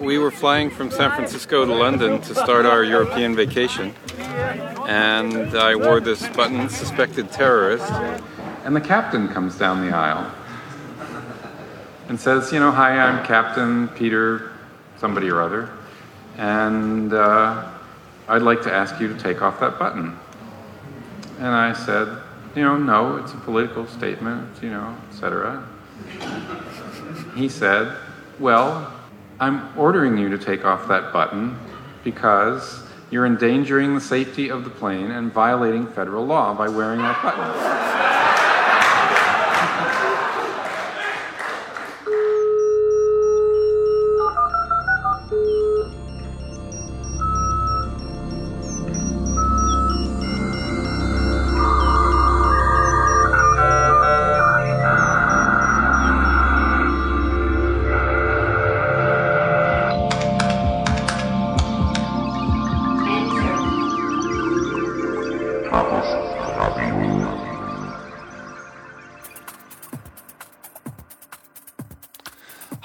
We were flying from San Francisco to London to start our European vacation, and I wore this button, suspected terrorist. And the captain comes down the aisle and says, You know, hi, I'm Captain Peter, somebody or other, and uh, I'd like to ask you to take off that button. And I said, You know, no, it's a political statement, you know, etc. He said, Well, I'm ordering you to take off that button because you're endangering the safety of the plane and violating federal law by wearing that button.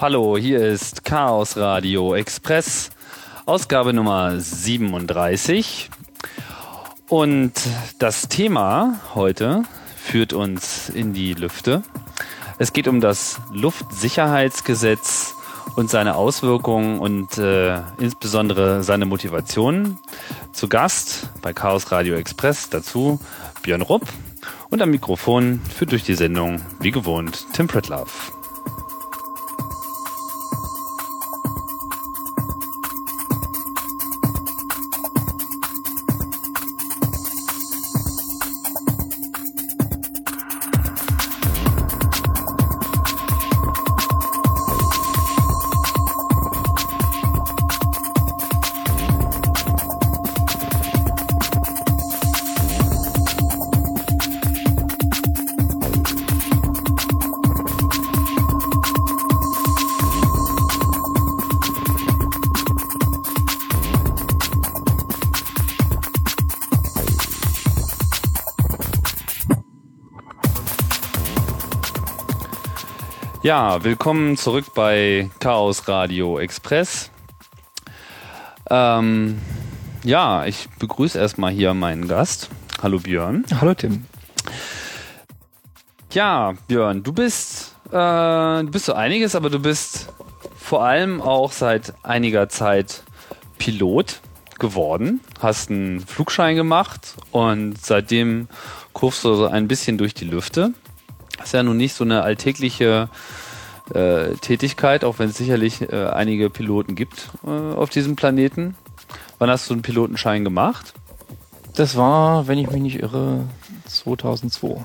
Hallo, hier ist Chaos Radio Express, Ausgabe Nummer 37. Und das Thema heute führt uns in die Lüfte. Es geht um das Luftsicherheitsgesetz und seine Auswirkungen und äh, insbesondere seine Motivation. Zu Gast bei Chaos Radio Express dazu Björn Rupp und am Mikrofon führt durch die Sendung wie gewohnt Tim Pritlove. Ja, willkommen zurück bei Chaos Radio Express. Ähm, ja, ich begrüße erstmal hier meinen Gast. Hallo Björn. Hallo Tim. Ja, Björn, du bist, äh, du bist so einiges, aber du bist vor allem auch seit einiger Zeit Pilot geworden, hast einen Flugschein gemacht und seitdem kurfst du so ein bisschen durch die Lüfte. Das ist ja nun nicht so eine alltägliche äh, Tätigkeit, auch wenn es sicherlich äh, einige Piloten gibt äh, auf diesem Planeten. Wann hast du einen Pilotenschein gemacht? Das war, wenn ich mich nicht irre, 2002.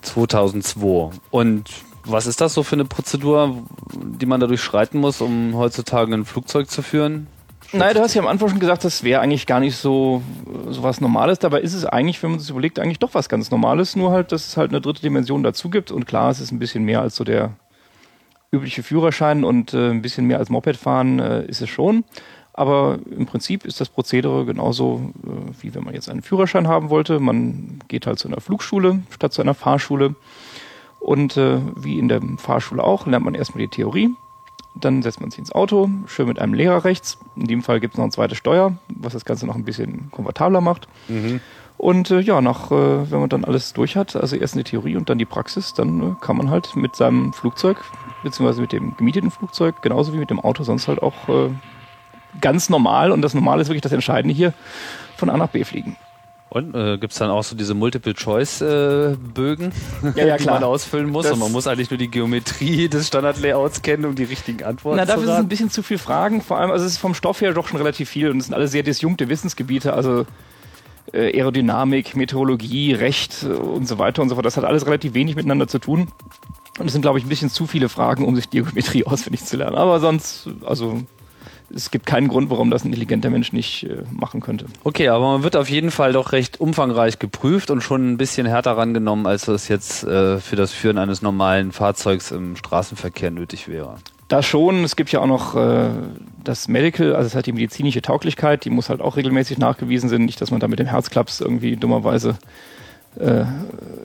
2002. Und was ist das so für eine Prozedur, die man da durchschreiten muss, um heutzutage ein Flugzeug zu führen? Nein, du hast ja am Anfang schon gesagt, das wäre eigentlich gar nicht so, so was Normales. Dabei ist es eigentlich, wenn man sich überlegt, eigentlich doch was ganz Normales. Nur halt, dass es halt eine dritte Dimension dazu gibt. Und klar, es ist ein bisschen mehr als so der übliche Führerschein und äh, ein bisschen mehr als Moped fahren äh, ist es schon. Aber im Prinzip ist das Prozedere genauso, äh, wie wenn man jetzt einen Führerschein haben wollte. Man geht halt zu einer Flugschule statt zu einer Fahrschule. Und äh, wie in der Fahrschule auch, lernt man erstmal die Theorie. Dann setzt man sich ins Auto, schön mit einem Lehrer rechts. In dem Fall gibt es noch ein zweites Steuer, was das Ganze noch ein bisschen komfortabler macht. Mhm. Und äh, ja, nach, äh, wenn man dann alles durch hat, also erst die Theorie und dann die Praxis, dann äh, kann man halt mit seinem Flugzeug, beziehungsweise mit dem gemieteten Flugzeug, genauso wie mit dem Auto, sonst halt auch äh, ganz normal, und das Normale ist wirklich das Entscheidende hier, von A nach B fliegen. Und äh, gibt es dann auch so diese Multiple-Choice-Bögen, äh, ja, ja, die man ausfüllen muss? Das und man muss eigentlich nur die Geometrie des Standard-Layouts kennen, um die richtigen Antworten Na, zu dafür sind ein bisschen zu viele Fragen. Vor allem, also es ist vom Stoff her doch schon relativ viel und es sind alle sehr disjunkte Wissensgebiete. Also äh, Aerodynamik, Meteorologie, Recht und so weiter und so fort. Das hat alles relativ wenig miteinander zu tun. Und es sind, glaube ich, ein bisschen zu viele Fragen, um sich die Geometrie auswendig zu lernen. Aber sonst, also es gibt keinen Grund, warum das ein intelligenter Mensch nicht äh, machen könnte. Okay, aber man wird auf jeden Fall doch recht umfangreich geprüft und schon ein bisschen härter rangenommen, als es jetzt äh, für das Führen eines normalen Fahrzeugs im Straßenverkehr nötig wäre. Das schon. Es gibt ja auch noch äh, das Medical, also es hat die medizinische Tauglichkeit, die muss halt auch regelmäßig nachgewiesen sein. Nicht, dass man da mit dem Herzklaps irgendwie dummerweise äh,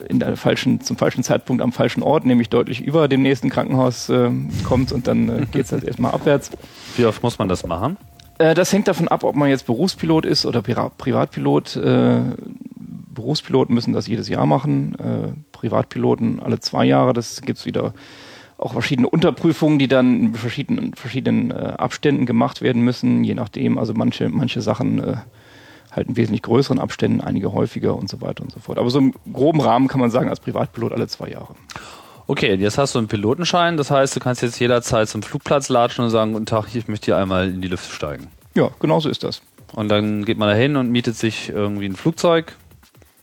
in der falschen, zum falschen Zeitpunkt am falschen Ort, nämlich deutlich über dem nächsten Krankenhaus äh, kommt und dann äh, geht es halt erstmal abwärts. Wie oft muss man das machen? Äh, das hängt davon ab, ob man jetzt Berufspilot ist oder Privatpilot. Äh, Berufspiloten müssen das jedes Jahr machen, äh, Privatpiloten alle zwei Jahre. Das gibt's wieder auch verschiedene Unterprüfungen, die dann in verschiedenen, verschiedenen Abständen gemacht werden müssen, je nachdem. Also manche, manche Sachen halt in wesentlich größeren Abständen, einige häufiger und so weiter und so fort. Aber so im groben Rahmen kann man sagen, als Privatpilot alle zwei Jahre. Okay, jetzt hast du einen Pilotenschein, das heißt, du kannst jetzt jederzeit zum Flugplatz latschen und sagen, guten Tag, ich möchte hier einmal in die Lüfte steigen. Ja, genau so ist das. Und dann geht man da hin und mietet sich irgendwie ein Flugzeug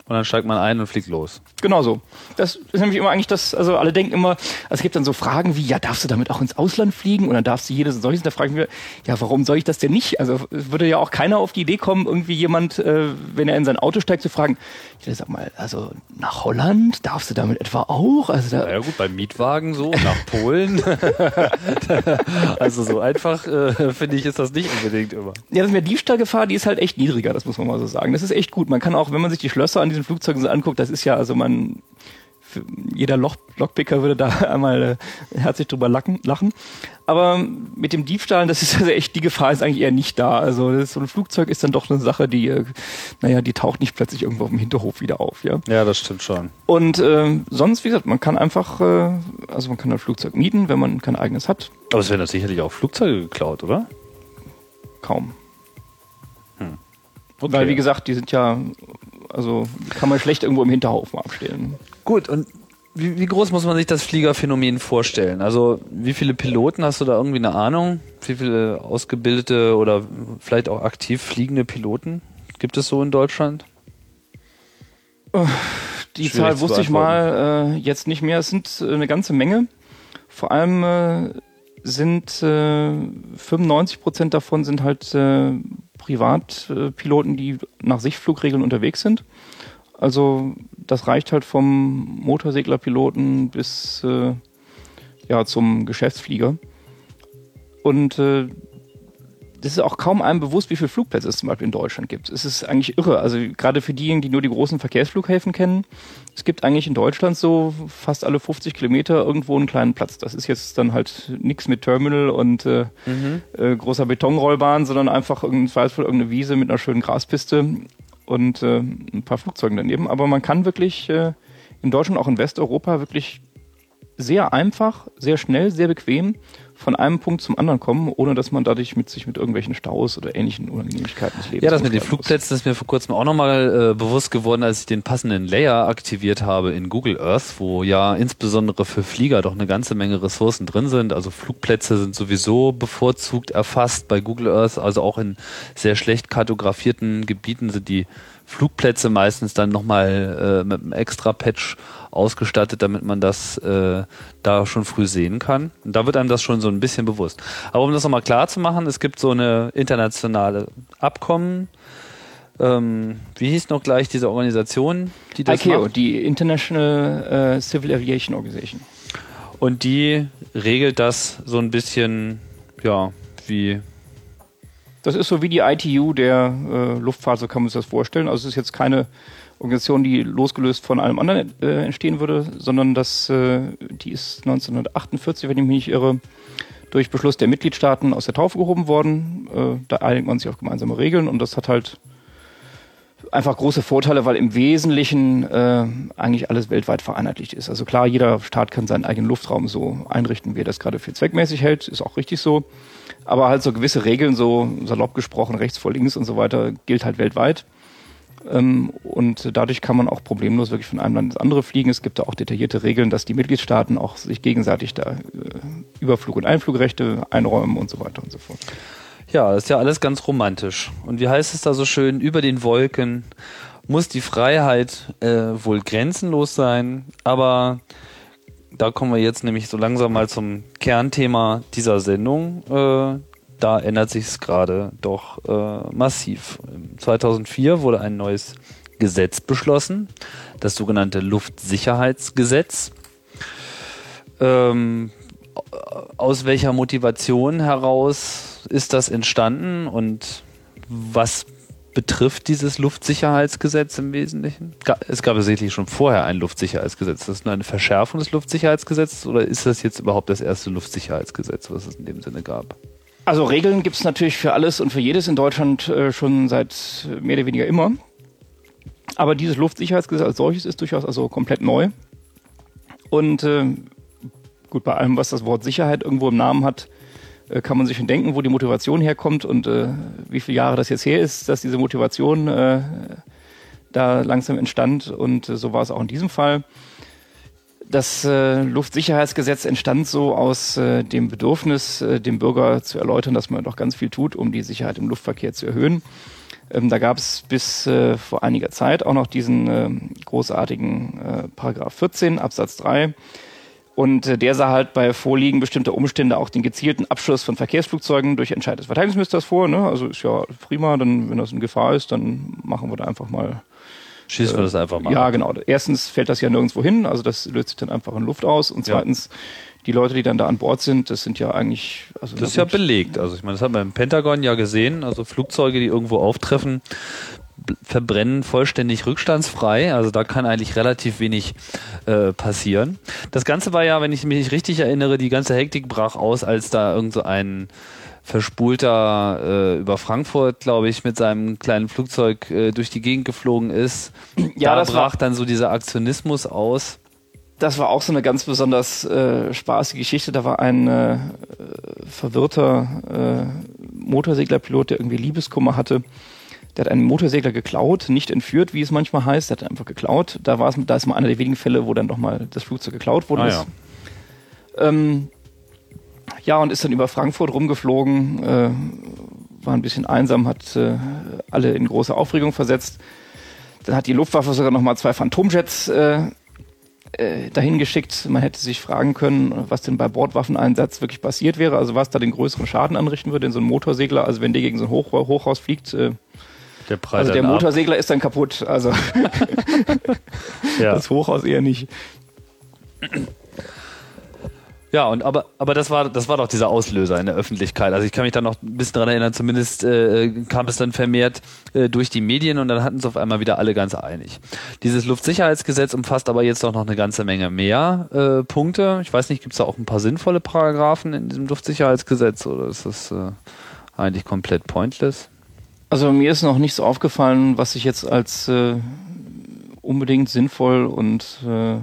und dann steigt man ein und fliegt los. Genau so. Das ist nämlich immer eigentlich das, also alle denken immer, also es gibt dann so Fragen wie, ja, darfst du damit auch ins Ausland fliegen? Und dann darfst du jedes und solches. Da fragen wir, ja, warum soll ich das denn nicht? Also würde ja auch keiner auf die Idee kommen, irgendwie jemand, äh, wenn er in sein Auto steigt, zu fragen, ja, sag mal, also nach Holland darfst du damit etwa auch? Also da, ja gut, beim Mietwagen so, nach Polen. also so einfach, äh, finde ich, ist das nicht unbedingt immer. Ja, das mit der Diebstahlgefahr, die ist halt echt niedriger, das muss man mal so sagen. Das ist echt gut. Man kann auch, wenn man sich die Schlösser an diesen Flugzeugen so anguckt, das ist ja, also man jeder Loch, Lockpicker würde da einmal äh, herzlich drüber lachen, lachen. Aber mit dem Diebstahl, das ist also echt, die Gefahr ist eigentlich eher nicht da. Also das, so ein Flugzeug ist dann doch eine Sache, die, äh, naja, die taucht nicht plötzlich irgendwo auf dem Hinterhof wieder auf, ja. Ja, das stimmt schon. Und äh, sonst, wie gesagt, man kann einfach, äh, also man kann ein Flugzeug mieten, wenn man kein eigenes hat. Aber es werden doch sicherlich auch Flugzeuge geklaut, oder? Kaum. Hm. Okay. Weil, wie gesagt, die sind ja also kann man schlecht irgendwo im Hinterhof abstellen. Gut, und wie, wie, groß muss man sich das Fliegerphänomen vorstellen? Also wie viele Piloten hast du da irgendwie eine Ahnung? Wie viele ausgebildete oder vielleicht auch aktiv fliegende Piloten gibt es so in Deutschland? Die Schwierig Zahl wusste ich mal äh, jetzt nicht mehr. Es sind äh, eine ganze Menge. Vor allem äh, sind äh, 95 Prozent davon sind halt äh, Privatpiloten, die nach Sichtflugregeln unterwegs sind. Also das reicht halt vom Motorseglerpiloten bis äh, ja, zum Geschäftsflieger. Und äh, das ist auch kaum einem bewusst, wie viele Flugplätze es zum Beispiel in Deutschland gibt. Es ist eigentlich irre. Also gerade für diejenigen, die nur die großen Verkehrsflughäfen kennen, es gibt eigentlich in Deutschland so fast alle 50 Kilometer irgendwo einen kleinen Platz. Das ist jetzt dann halt nichts mit Terminal und äh, mhm. äh, großer Betonrollbahn, sondern einfach irgendein Zweifelsfall irgendeine Wiese mit einer schönen Graspiste und äh, ein paar Flugzeugen daneben. Aber man kann wirklich äh, in Deutschland, auch in Westeuropa, wirklich sehr einfach, sehr schnell, sehr bequem von einem Punkt zum anderen kommen, ohne dass man dadurch mit sich mit irgendwelchen Staus oder ähnlichen Unangenehmigkeiten des Lebens Ja, das mit den Flugplätzen ist mir vor kurzem auch nochmal äh, bewusst geworden, als ich den passenden Layer aktiviert habe in Google Earth, wo ja insbesondere für Flieger doch eine ganze Menge Ressourcen drin sind. Also Flugplätze sind sowieso bevorzugt erfasst bei Google Earth, also auch in sehr schlecht kartografierten Gebieten sind die Flugplätze meistens dann nochmal äh, mit einem extra Patch ausgestattet, damit man das äh, da schon früh sehen kann. Und da wird einem das schon so ein bisschen bewusst. Aber um das nochmal klar zu machen, es gibt so eine internationale Abkommen. Ähm, wie hieß noch gleich diese Organisation, die das ICAO, macht? die International uh, Civil Aviation Organization. Und die regelt das so ein bisschen, ja, wie das ist so wie die ITU der äh, Luftfahrt, so kann man sich das vorstellen. Also es ist jetzt keine Organisation, die losgelöst von allem anderen äh, entstehen würde, sondern das, äh, die ist 1948, wenn ich mich nicht irre, durch Beschluss der Mitgliedstaaten aus der Taufe gehoben worden. Äh, da einigt man sich auf gemeinsame Regeln und das hat halt einfach große Vorteile, weil im Wesentlichen äh, eigentlich alles weltweit vereinheitlicht ist. Also klar, jeder Staat kann seinen eigenen Luftraum so einrichten, wie er das gerade für zweckmäßig hält, ist auch richtig so. Aber halt so gewisse Regeln, so salopp gesprochen, rechts vor links und so weiter, gilt halt weltweit. Ähm, und dadurch kann man auch problemlos wirklich von einem Land ins andere fliegen. Es gibt da auch detaillierte Regeln, dass die Mitgliedstaaten auch sich gegenseitig da äh, Überflug- und Einflugrechte einräumen und so weiter und so fort. Ja, ist ja alles ganz romantisch. Und wie heißt es da so schön, über den Wolken muss die Freiheit äh, wohl grenzenlos sein, aber da kommen wir jetzt nämlich so langsam mal zum Kernthema dieser Sendung. Äh, da ändert sich es gerade doch äh, massiv. 2004 wurde ein neues Gesetz beschlossen, das sogenannte Luftsicherheitsgesetz. Ähm, aus welcher Motivation heraus ist das entstanden und was betrifft dieses Luftsicherheitsgesetz im Wesentlichen? Es gab sicherlich schon vorher ein Luftsicherheitsgesetz. Ist das nur eine Verschärfung des Luftsicherheitsgesetzes oder ist das jetzt überhaupt das erste Luftsicherheitsgesetz, was es in dem Sinne gab? Also Regeln gibt es natürlich für alles und für jedes in Deutschland äh, schon seit mehr oder weniger immer. Aber dieses Luftsicherheitsgesetz als solches ist durchaus also komplett neu. Und äh, gut, bei allem, was das Wort Sicherheit irgendwo im Namen hat, äh, kann man sich schon denken, wo die Motivation herkommt und äh, wie viele Jahre das jetzt her ist, dass diese Motivation äh, da langsam entstand. Und äh, so war es auch in diesem Fall. Das äh, Luftsicherheitsgesetz entstand so aus äh, dem Bedürfnis, dem Bürger zu erläutern, dass man doch ganz viel tut, um die Sicherheit im Luftverkehr zu erhöhen. Ähm, da gab es bis vor einiger Zeit auch noch diesen großartigen Paragraph 14 Absatz 3. Und äh, der sah halt bei Vorliegen bestimmter Umstände auch den gezielten Abschuss von Verkehrsflugzeugen durch Entscheid des Verteidigungsministers vor. Ne? Also ist ja prima, dann, wenn das in Gefahr ist, dann machen wir da einfach mal Schießen wir das einfach mal. Ja, genau. Erstens fällt das ja nirgendwo hin, also das löst sich dann einfach in Luft aus. Und zweitens, ja. die Leute, die dann da an Bord sind, das sind ja eigentlich. Also das ist ja belegt. Also ich meine, das hat man im Pentagon ja gesehen. Also Flugzeuge, die irgendwo auftreffen, verbrennen vollständig rückstandsfrei. Also da kann eigentlich relativ wenig äh, passieren. Das Ganze war ja, wenn ich mich richtig erinnere, die ganze Hektik brach aus, als da irgend so ein Verspulter äh, über Frankfurt, glaube ich, mit seinem kleinen Flugzeug äh, durch die Gegend geflogen ist. Ja, da das brach dann so dieser Aktionismus aus. Das war auch so eine ganz besonders äh, spaßige Geschichte. Da war ein äh, verwirrter äh, Motorseglerpilot, der irgendwie Liebeskummer hatte. Der hat einen Motorsegler geklaut, nicht entführt, wie es manchmal heißt. Der hat einfach geklaut. Da war es, da ist mal einer der wenigen Fälle, wo dann doch mal das Flugzeug geklaut wurde. Ah, ja. Ähm, ja, und ist dann über Frankfurt rumgeflogen, äh, war ein bisschen einsam, hat äh, alle in große Aufregung versetzt. Dann hat die Luftwaffe sogar nochmal zwei Phantomjets äh, äh, dahin geschickt. Man hätte sich fragen können, was denn bei Bordwaffeneinsatz wirklich passiert wäre, also was da den größeren Schaden anrichten würde in so einem Motorsegler, also wenn der gegen so ein Hoch Hochhaus fliegt. Äh, der also der Motorsegler ab. ist dann kaputt, also ja. das Hochhaus eher nicht. Ja, und aber, aber das war, das war doch dieser Auslöser in der Öffentlichkeit. Also ich kann mich da noch ein bisschen dran erinnern, zumindest äh, kam es dann vermehrt äh, durch die Medien und dann hatten es auf einmal wieder alle ganz einig. Dieses Luftsicherheitsgesetz umfasst aber jetzt auch noch eine ganze Menge mehr äh, Punkte. Ich weiß nicht, gibt es da auch ein paar sinnvolle Paragraphen in diesem Luftsicherheitsgesetz oder ist das äh, eigentlich komplett pointless? Also mir ist noch nicht so aufgefallen, was ich jetzt als äh, unbedingt sinnvoll und äh,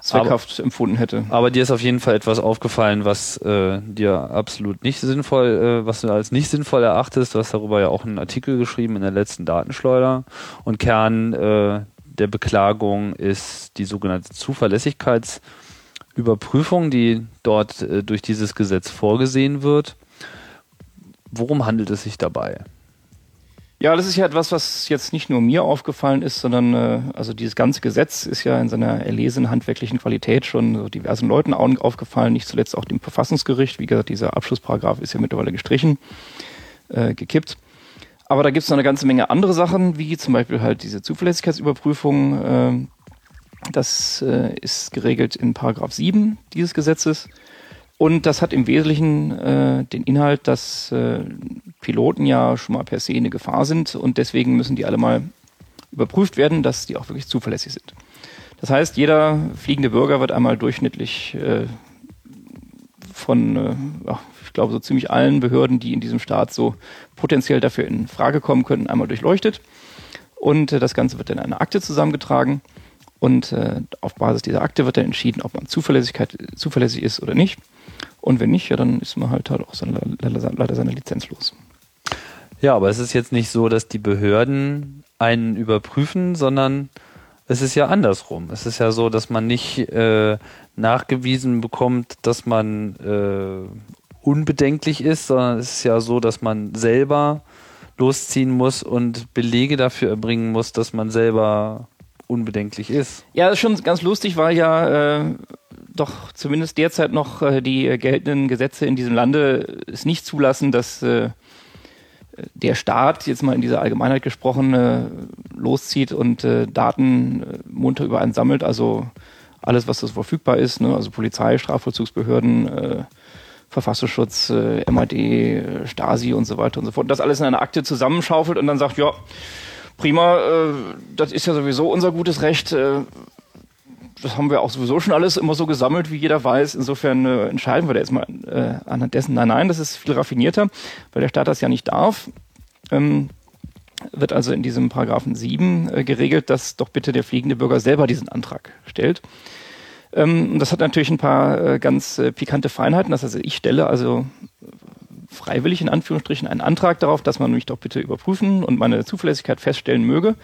zweckhaft aber, empfunden hätte. Aber dir ist auf jeden Fall etwas aufgefallen, was äh, dir absolut nicht sinnvoll, äh, was du als nicht sinnvoll erachtest. Du hast darüber ja auch einen Artikel geschrieben in der letzten Datenschleuder. Und Kern äh, der Beklagung ist die sogenannte Zuverlässigkeitsüberprüfung, die dort äh, durch dieses Gesetz vorgesehen wird. Worum handelt es sich dabei? Ja, das ist ja etwas, was jetzt nicht nur mir aufgefallen ist, sondern äh, also dieses ganze Gesetz ist ja in seiner erlesenen handwerklichen Qualität schon so diversen Leuten aufgefallen, nicht zuletzt auch dem Verfassungsgericht. Wie gesagt, dieser Abschlussparagraph ist ja mittlerweile gestrichen, äh, gekippt. Aber da gibt es noch eine ganze Menge andere Sachen, wie zum Beispiel halt diese Zuverlässigkeitsüberprüfung. Äh, das äh, ist geregelt in Paragraph 7 dieses Gesetzes. Und das hat im Wesentlichen äh, den Inhalt, dass äh, Piloten ja schon mal per se eine Gefahr sind und deswegen müssen die alle mal überprüft werden, dass die auch wirklich zuverlässig sind. Das heißt, jeder fliegende Bürger wird einmal durchschnittlich äh, von, äh, ich glaube, so ziemlich allen Behörden, die in diesem Staat so potenziell dafür in Frage kommen könnten, einmal durchleuchtet. Und äh, das Ganze wird in eine Akte zusammengetragen. Und äh, auf Basis dieser Akte wird dann entschieden, ob man Zuverlässigkeit, zuverlässig ist oder nicht. Und wenn nicht, ja, dann ist man halt, halt auch seine, leider seine Lizenz los. Ja, aber es ist jetzt nicht so, dass die Behörden einen überprüfen, sondern es ist ja andersrum. Es ist ja so, dass man nicht äh, nachgewiesen bekommt, dass man äh, unbedenklich ist, sondern es ist ja so, dass man selber losziehen muss und Belege dafür erbringen muss, dass man selber unbedenklich ist. Ja, das ist schon ganz lustig, weil ja äh, doch zumindest derzeit noch äh, die geltenden Gesetze in diesem Lande es nicht zulassen, dass äh, der Staat, jetzt mal in dieser Allgemeinheit gesprochen, äh, loszieht und äh, Daten äh, munter über einen sammelt, also alles, was das verfügbar ist, ne? also Polizei, Strafvollzugsbehörden, Verfassungsschutz, äh, MAD, äh, Stasi und so weiter und so fort. Das alles in einer Akte zusammenschaufelt und dann sagt, ja, prima, äh, das ist ja sowieso unser gutes Recht. Äh, das haben wir auch sowieso schon alles immer so gesammelt, wie jeder weiß. Insofern äh, entscheiden wir da jetzt mal äh, anhand dessen. Nein, nein, das ist viel raffinierter, weil der Staat das ja nicht darf. Ähm, wird also in diesem Paragraphen 7 äh, geregelt, dass doch bitte der fliegende Bürger selber diesen Antrag stellt. Ähm, das hat natürlich ein paar äh, ganz äh, pikante Feinheiten. Das heißt, ich stelle also freiwillig in Anführungsstrichen einen Antrag darauf, dass man mich doch bitte überprüfen und meine Zuverlässigkeit feststellen möge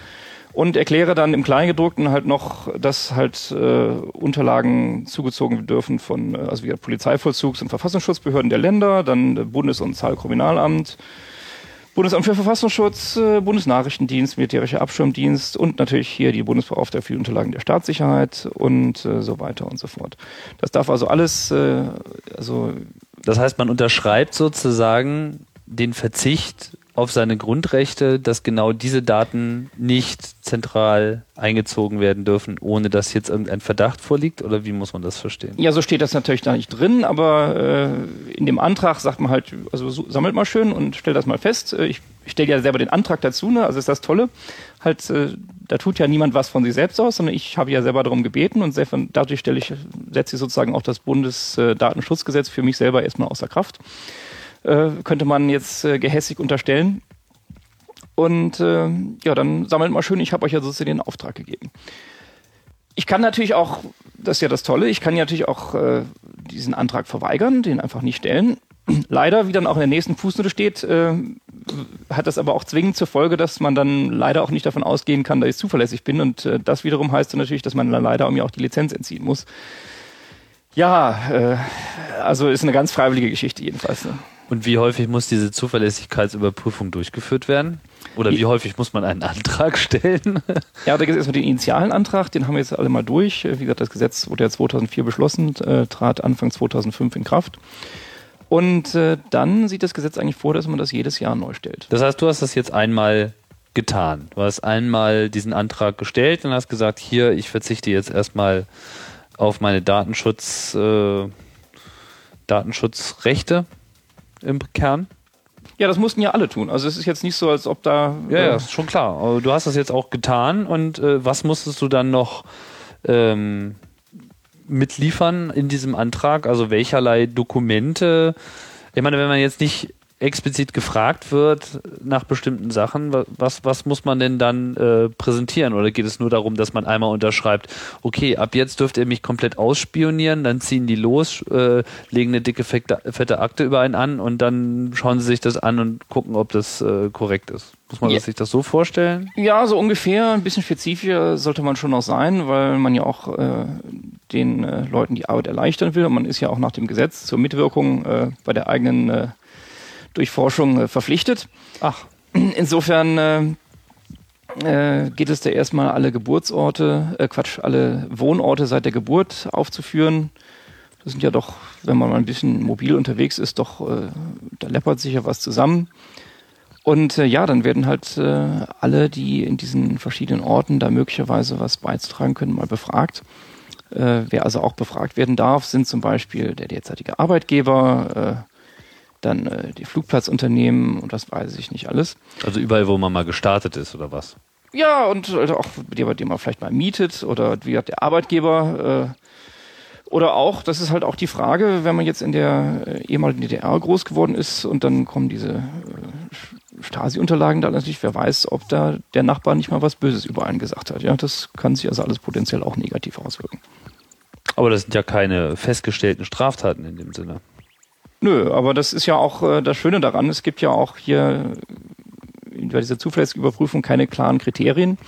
und erkläre dann im Kleingedruckten halt noch, dass halt äh, Unterlagen zugezogen dürfen von, äh, also wie Polizeivollzugs- und Verfassungsschutzbehörden der Länder, dann Bundes- und Zahlkriminalamt, Bundesamt für Verfassungsschutz, äh, Bundesnachrichtendienst, Militärischer Abschirmdienst und natürlich hier die Bundesbeauftragte für die Unterlagen der Staatssicherheit und äh, so weiter und so fort. Das darf also alles, äh, also. Das heißt, man unterschreibt sozusagen den Verzicht auf seine Grundrechte, dass genau diese Daten nicht zentral eingezogen werden dürfen, ohne dass jetzt irgendein Verdacht vorliegt? Oder wie muss man das verstehen? Ja, so steht das natürlich da nicht drin, aber äh, in dem Antrag sagt man halt, also so, sammelt mal schön und stellt das mal fest. Äh, ich, ich stelle ja selber den Antrag dazu, ne? also ist das Tolle. Halt, äh, da tut ja niemand was von sich selbst aus, sondern ich habe ja selber darum gebeten und dadurch stelle ich, setze ich sozusagen auch das Bundesdatenschutzgesetz für mich selber erstmal außer Kraft äh, könnte man jetzt äh, gehässig unterstellen. Und äh, ja, dann sammelt mal schön, ich habe euch ja sozusagen den Auftrag gegeben. Ich kann natürlich auch, das ist ja das Tolle, ich kann ja natürlich auch äh, diesen Antrag verweigern, den einfach nicht stellen. Leider, wie dann auch in der nächsten Fußnote steht, äh, hat das aber auch zwingend zur Folge, dass man dann leider auch nicht davon ausgehen kann, dass ich zuverlässig bin. Und äh, das wiederum heißt dann natürlich, dass man dann leider mir auch die Lizenz entziehen muss. Ja, äh, also ist eine ganz freiwillige Geschichte jedenfalls. Ne? Und wie häufig muss diese Zuverlässigkeitsüberprüfung durchgeführt werden? Oder wie häufig muss man einen Antrag stellen? Ja, da gibt es erstmal den initialen Antrag, den haben wir jetzt alle mal durch. Wie gesagt, das Gesetz wurde ja 2004 beschlossen, äh, trat Anfang 2005 in Kraft. Und äh, dann sieht das Gesetz eigentlich vor, dass man das jedes Jahr neu stellt. Das heißt, du hast das jetzt einmal getan. Du hast einmal diesen Antrag gestellt und hast gesagt, hier, ich verzichte jetzt erstmal auf meine Datenschutz, äh, Datenschutzrechte im Kern? Ja, das mussten ja alle tun. Also es ist jetzt nicht so, als ob da. Ja, äh ja, ist schon klar. Du hast das jetzt auch getan und äh, was musstest du dann noch ähm, mitliefern in diesem Antrag? Also welcherlei Dokumente? Ich meine, wenn man jetzt nicht explizit gefragt wird nach bestimmten Sachen, was, was muss man denn dann äh, präsentieren? Oder geht es nur darum, dass man einmal unterschreibt, okay, ab jetzt dürft ihr mich komplett ausspionieren, dann ziehen die los, äh, legen eine dicke, fette, fette Akte über einen an und dann schauen sie sich das an und gucken, ob das äh, korrekt ist. Muss man ja. sich das so vorstellen? Ja, so ungefähr. Ein bisschen spezifischer sollte man schon noch sein, weil man ja auch äh, den äh, Leuten die Arbeit erleichtern will. Und man ist ja auch nach dem Gesetz zur Mitwirkung äh, bei der eigenen äh, durch Forschung äh, verpflichtet. Ach. Insofern äh, äh, geht es da erstmal alle Geburtsorte, äh, Quatsch, alle Wohnorte seit der Geburt aufzuführen. Das sind ja doch, wenn man mal ein bisschen mobil unterwegs ist, doch, äh, da läppert sich ja was zusammen. Und äh, ja, dann werden halt äh, alle, die in diesen verschiedenen Orten da möglicherweise was beizutragen können, mal befragt. Wer also auch befragt werden darf, sind zum Beispiel der derzeitige Arbeitgeber, dann äh, die Flugplatzunternehmen und das weiß ich nicht alles. Also überall, wo man mal gestartet ist oder was? Ja, und also auch bei dem man vielleicht mal mietet oder wie hat der Arbeitgeber äh, oder auch, das ist halt auch die Frage, wenn man jetzt in der äh, ehemaligen DDR groß geworden ist und dann kommen diese äh, Stasi-Unterlagen da natürlich, wer weiß, ob da der Nachbar nicht mal was Böses über einen gesagt hat. Ja, das kann sich also alles potenziell auch negativ auswirken. Aber das sind ja keine festgestellten Straftaten in dem Sinne. Nö, aber das ist ja auch äh, das Schöne daran. Es gibt ja auch hier bei dieser Zuverlässigkeitsüberprüfung keine klaren Kriterien.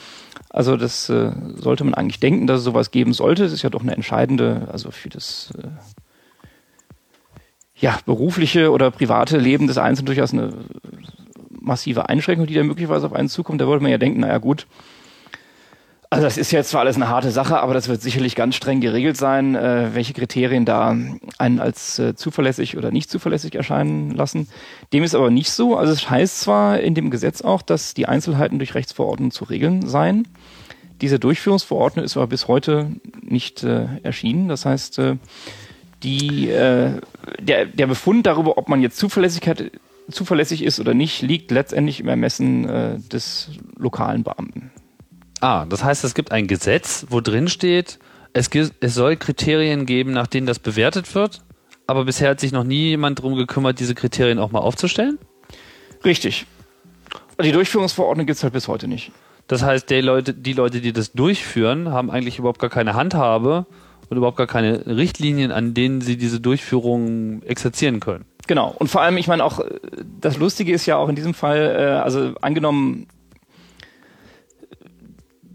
Also das äh, sollte man eigentlich denken, dass es sowas geben sollte. Es ist ja doch eine entscheidende, also für das äh, ja, berufliche oder private Leben des Einzelnen durchaus eine massive Einschränkung, die da möglicherweise auf einen zukommt. Da wollte man ja denken, naja gut, also das ist jetzt zwar alles eine harte Sache, aber das wird sicherlich ganz streng geregelt sein, äh, welche Kriterien da einen als äh, zuverlässig oder nicht zuverlässig erscheinen lassen. Dem ist aber nicht so. Also es heißt zwar in dem Gesetz auch, dass die Einzelheiten durch Rechtsverordnung zu regeln seien. Diese Durchführungsverordnung ist aber bis heute nicht äh, erschienen. Das heißt, äh, Die, äh, der, der Befund darüber, ob man jetzt Zuverlässigkeit, zuverlässig ist oder nicht, liegt letztendlich im Ermessen äh, des lokalen Beamten. Ah, das heißt, es gibt ein Gesetz, wo drin steht, es, es soll Kriterien geben, nach denen das bewertet wird, aber bisher hat sich noch nie jemand darum gekümmert, diese Kriterien auch mal aufzustellen? Richtig. Die Durchführungsverordnung gibt es halt bis heute nicht. Das heißt, die Leute, die Leute, die das durchführen, haben eigentlich überhaupt gar keine Handhabe und überhaupt gar keine Richtlinien, an denen sie diese Durchführung exerzieren können. Genau. Und vor allem, ich meine auch, das Lustige ist ja auch in diesem Fall, äh, also angenommen,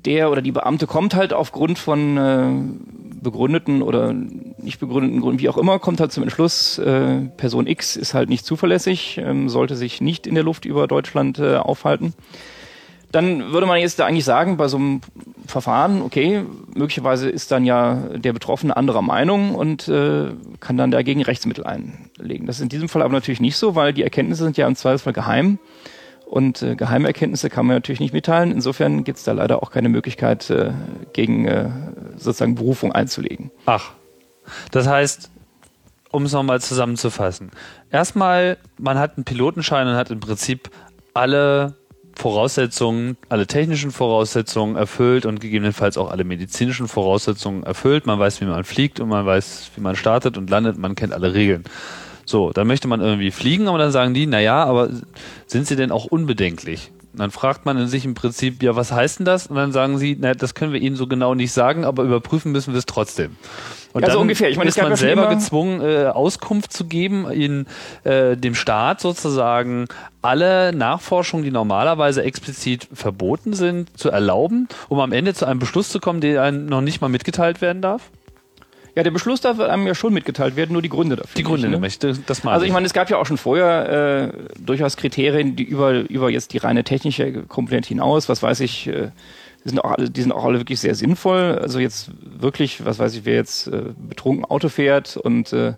der oder die Beamte kommt halt aufgrund von äh, begründeten oder nicht begründeten Gründen, wie auch immer, kommt halt zum Entschluss, äh, Person X ist halt nicht zuverlässig, ähm, sollte sich nicht in der Luft über Deutschland äh, aufhalten. Dann würde man jetzt da eigentlich sagen, bei so einem Verfahren, okay, möglicherweise ist dann ja der Betroffene anderer Meinung und äh, kann dann dagegen Rechtsmittel einlegen. Das ist in diesem Fall aber natürlich nicht so, weil die Erkenntnisse sind ja im Zweifelsfall geheim. Und äh, geheime Erkenntnisse kann man natürlich nicht mitteilen. Insofern gibt es da leider auch keine Möglichkeit, äh, gegen äh, sozusagen Berufung einzulegen. Ach, das heißt, um es nochmal zusammenzufassen. Erstmal, man hat einen Pilotenschein und hat im Prinzip alle Voraussetzungen, alle technischen Voraussetzungen erfüllt und gegebenenfalls auch alle medizinischen Voraussetzungen erfüllt. Man weiß, wie man fliegt und man weiß, wie man startet und landet. Man kennt alle Regeln. So, dann möchte man irgendwie fliegen, aber dann sagen die, na ja, aber sind sie denn auch unbedenklich? Und dann fragt man in sich im Prinzip, ja, was heißt denn das? Und dann sagen sie, na, das können wir Ihnen so genau nicht sagen, aber überprüfen müssen wir es trotzdem. Und ja, dann so ungefähr. Ich meine, ist man selber gezwungen, äh, Auskunft zu geben, in äh, dem Staat sozusagen alle Nachforschungen, die normalerweise explizit verboten sind, zu erlauben, um am Ende zu einem Beschluss zu kommen, der einem noch nicht mal mitgeteilt werden darf? Ja, der Beschluss darf einem ja schon mitgeteilt werden, nur die Gründe dafür. Die Gründe, nicht, ne? möchte das mal. Also ich meine, es gab ja auch schon vorher äh, durchaus Kriterien, die über über jetzt die reine technische Komponente hinaus, was weiß ich, äh, die sind auch alle, die sind auch alle wirklich sehr sinnvoll. Also jetzt wirklich, was weiß ich, wer jetzt äh, betrunken Auto fährt und äh,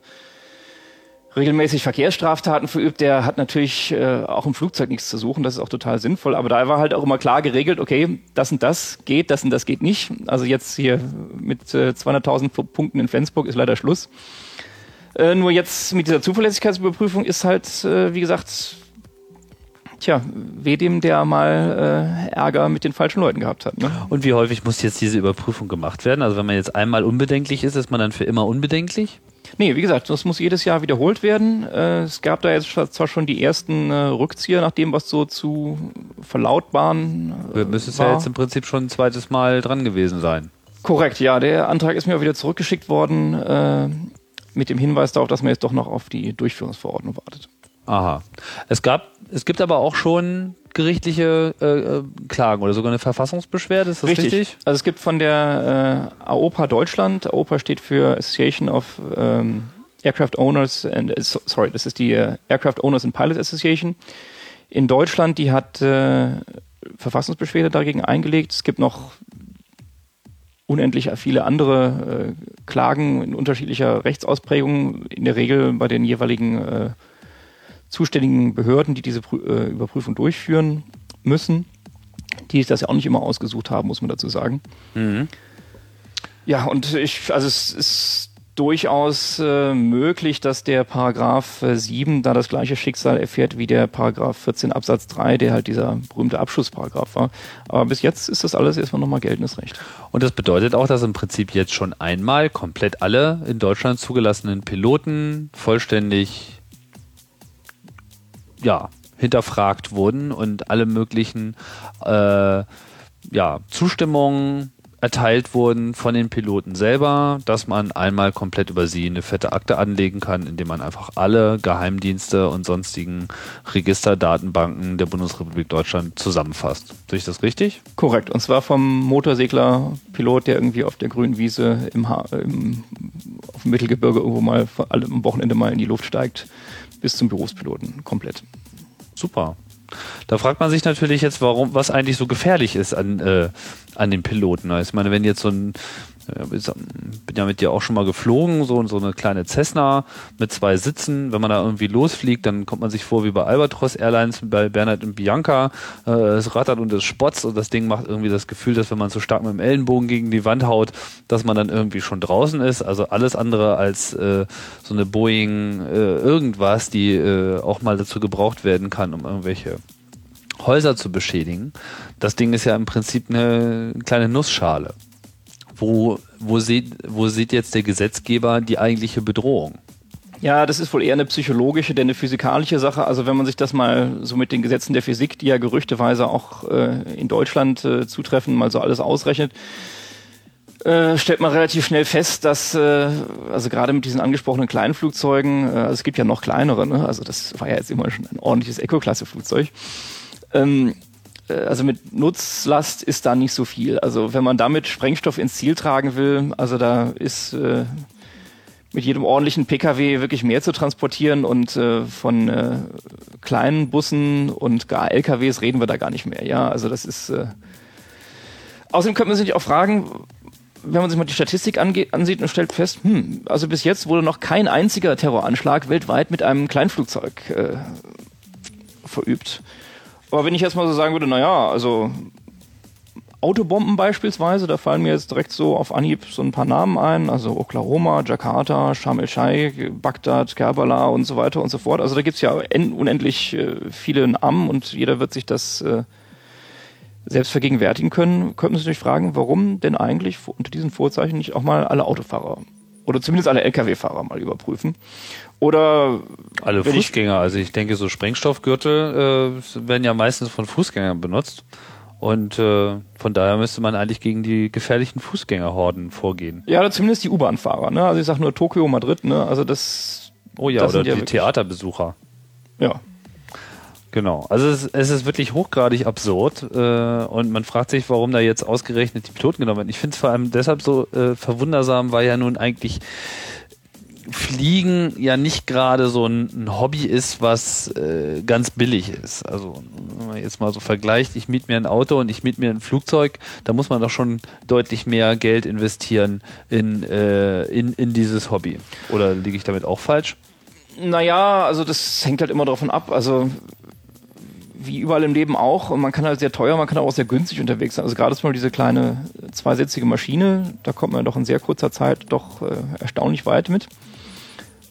regelmäßig Verkehrsstraftaten verübt, der hat natürlich äh, auch im Flugzeug nichts zu suchen. Das ist auch total sinnvoll. Aber da war halt auch immer klar geregelt, okay, das und das geht, das und das geht nicht. Also jetzt hier mit äh, 200.000 Punkten in Flensburg ist leider Schluss. Äh, nur jetzt mit dieser Zuverlässigkeitsüberprüfung ist halt, äh, wie gesagt, tja, weh dem, der mal äh, Ärger mit den falschen Leuten gehabt hat. Ne? Und wie häufig muss jetzt diese Überprüfung gemacht werden? Also wenn man jetzt einmal unbedenklich ist, ist man dann für immer unbedenklich? Nee, wie gesagt, das muss jedes Jahr wiederholt werden. Äh, es gab da jetzt zwar schon die ersten äh, Rückzieher, nach dem, was so zu verlautbaren. Äh, Müsste es ja jetzt im Prinzip schon ein zweites Mal dran gewesen sein. Korrekt, ja. Der Antrag ist mir auch wieder zurückgeschickt worden äh, mit dem Hinweis darauf, dass man jetzt doch noch auf die Durchführungsverordnung wartet. Aha. Es gab, es gibt aber auch schon gerichtliche äh, äh, Klagen oder sogar eine Verfassungsbeschwerde, ist das richtig? richtig? Also es gibt von der äh, AOPA Deutschland, AOPA steht für Association of ähm, Aircraft Owners and äh, sorry, das ist die äh, Aircraft Owners and Pilots Association in Deutschland, die hat äh, Verfassungsbeschwerde dagegen eingelegt. Es gibt noch unendlich viele andere Klagen in unterschiedlicher Rechtsausprägung, in der Regel bei den jeweiligen zuständigen Behörden, die diese äh, Überprüfung durchführen müssen, die das ja auch nicht immer ausgesucht haben, muss man dazu sagen. Mhm. Ja, und ich, also es ist durchaus äh, möglich, dass der Paragraph 7 da das gleiche Schicksal erfährt wie der Paragraph 14 Absatz 3, der halt dieser berühmte Abschlussparagraph war. Aber bis jetzt ist das alles erstmal nochmal geltendes Recht. Und das bedeutet auch, dass im Prinzip jetzt schon einmal komplett alle in Deutschland zugelassenen Piloten vollständig ja, hinterfragt wurden und alle möglichen äh, ja, Zustimmungen erteilt wurden von den Piloten selber, dass man einmal komplett über sie eine fette Akte anlegen kann, indem man einfach alle Geheimdienste und sonstigen Registerdatenbanken der Bundesrepublik Deutschland zusammenfasst. Sehe ich das richtig? Korrekt. Und zwar vom Motorsegler-Pilot, der irgendwie auf der grünen Wiese im, im auf dem Mittelgebirge irgendwo mal am Wochenende mal in die Luft steigt, bis zum Berufspiloten komplett. Super. Da fragt man sich natürlich jetzt, warum, was eigentlich so gefährlich ist an, äh, an den Piloten. Ich meine, wenn jetzt so ein bin ja mit dir auch schon mal geflogen, so, so eine kleine Cessna mit zwei Sitzen. Wenn man da irgendwie losfliegt, dann kommt man sich vor wie bei Albatros Airlines, bei Bernhard und Bianca. Äh, es rattert und es spotzt und das Ding macht irgendwie das Gefühl, dass wenn man zu stark mit dem Ellenbogen gegen die Wand haut, dass man dann irgendwie schon draußen ist. Also alles andere als äh, so eine Boeing äh, irgendwas, die äh, auch mal dazu gebraucht werden kann, um irgendwelche Häuser zu beschädigen. Das Ding ist ja im Prinzip eine kleine Nussschale. Wo, wo, sieht, wo sieht jetzt der Gesetzgeber die eigentliche Bedrohung? Ja, das ist wohl eher eine psychologische, denn eine physikalische Sache. Also wenn man sich das mal so mit den Gesetzen der Physik, die ja gerüchteweise auch äh, in Deutschland äh, zutreffen, mal so alles ausrechnet, äh, stellt man relativ schnell fest, dass, äh, also gerade mit diesen angesprochenen kleinen Flugzeugen, äh, also es gibt ja noch kleinere, ne? also das war ja jetzt immer schon ein ordentliches Eco-Klasse-Flugzeug, ähm, äh, also mit Nutzlast ist da nicht so viel. Also wenn man damit Sprengstoff ins Ziel tragen will, also da ist äh, mit jedem ordentlichen Pkw wirklich mehr zu transportieren und äh, von äh, kleinen Bussen und gar LKWs reden wir da gar nicht mehr. Ja, also das ist. Äh Außerdem könnte man sich auch fragen, wenn man sich mal die Statistik ansieht und stellt fest, hm, also bis jetzt wurde noch kein einziger Terroranschlag weltweit mit einem Kleinflugzeug äh, verübt. Aber wenn ich jetzt mal so sagen würde, naja, also Autobomben beispielsweise, da fallen mir jetzt direkt so auf Anhieb so ein paar Namen ein, also Oklahoma, Jakarta, Sharm el-Sheikh, Bagdad, Kerbala und so weiter und so fort. Also da gibt's ja unendlich äh, viele Namen und jeder wird sich das äh, selbst vergegenwärtigen können. Könnten Sie sich fragen, warum denn eigentlich unter diesen Vorzeichen nicht auch mal alle Autofahrer oder zumindest alle Lkw-Fahrer mal überprüfen oder alle Fußgänger. also ich denke, so Sprengstoffgürtel äh, werden ja meistens von Fußgängern benutzt. Und äh, von daher müsste man eigentlich gegen die gefährlichen Fußgängerhorden vorgehen. Ja, oder zumindest die U-Bahn-Fahrer. Ne? Also ich sage nur Tokio, Madrid. Ne? Also das. Oh ja, das oder die ja Theaterbesucher. Ja. Genau. Also es, es ist wirklich hochgradig absurd äh, und man fragt sich, warum da jetzt ausgerechnet die Piloten genommen werden. Ich finde es vor allem deshalb so äh, verwundersam, weil ja nun eigentlich Fliegen ja nicht gerade so ein, Hobby ist, was äh, ganz billig ist. Also wenn man jetzt mal so vergleicht, ich miete mir ein Auto und ich miete mir ein Flugzeug, da muss man doch schon deutlich mehr Geld investieren in, äh, in, in dieses Hobby. Oder liege ich damit auch falsch? Naja, also das hängt halt immer davon ab. Also wie überall im Leben auch. Und man kann halt sehr teuer, man kann auch sehr günstig unterwegs sein. Also gerade ist mal diese kleine zweisätzige Maschine, da kommt man doch in sehr kurzer Zeit doch äh, erstaunlich weit mit.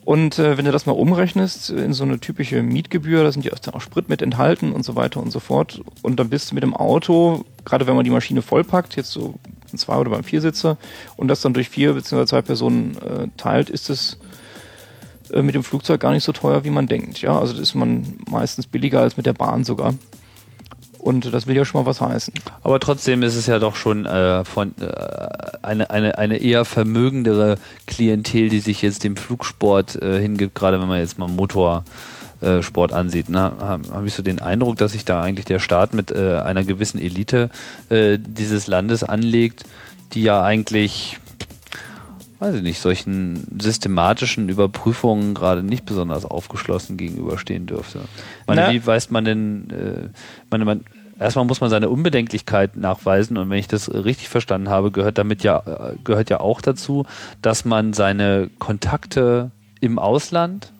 Und äh, wenn du das mal umrechnest in so eine typische Mietgebühr, da sind ja auch Sprit mit enthalten und so weiter und so fort. Und dann bist du mit dem Auto, gerade wenn man die Maschine vollpackt, jetzt so ein Zwei- oder beim Viersitzer, und das dann durch vier bzw. zwei Personen äh, teilt, ist es äh, mit dem Flugzeug gar nicht so teuer, wie man denkt. Ja, also das ist man meistens billiger als mit der Bahn sogar. Und das will ja schon mal was heißen. Aber trotzdem ist es ja doch schon äh, von äh, eine, eine, eine eher vermögendere Klientel, die sich jetzt dem Flugsport äh, hingibt, gerade wenn man jetzt mal Motorsport ansieht. Ne? Habe hab ich so den Eindruck, dass sich da eigentlich der Staat mit äh, einer gewissen Elite äh, dieses Landes anlegt, die ja eigentlich weiß ich nicht, solchen systematischen Überprüfungen gerade nicht besonders aufgeschlossen gegenüberstehen dürfte. Meine, wie weiß man denn, äh, meine, man, erstmal muss man seine Unbedenklichkeit nachweisen und wenn ich das richtig verstanden habe, gehört damit ja, äh, gehört ja auch dazu, dass man seine Kontakte im Ausland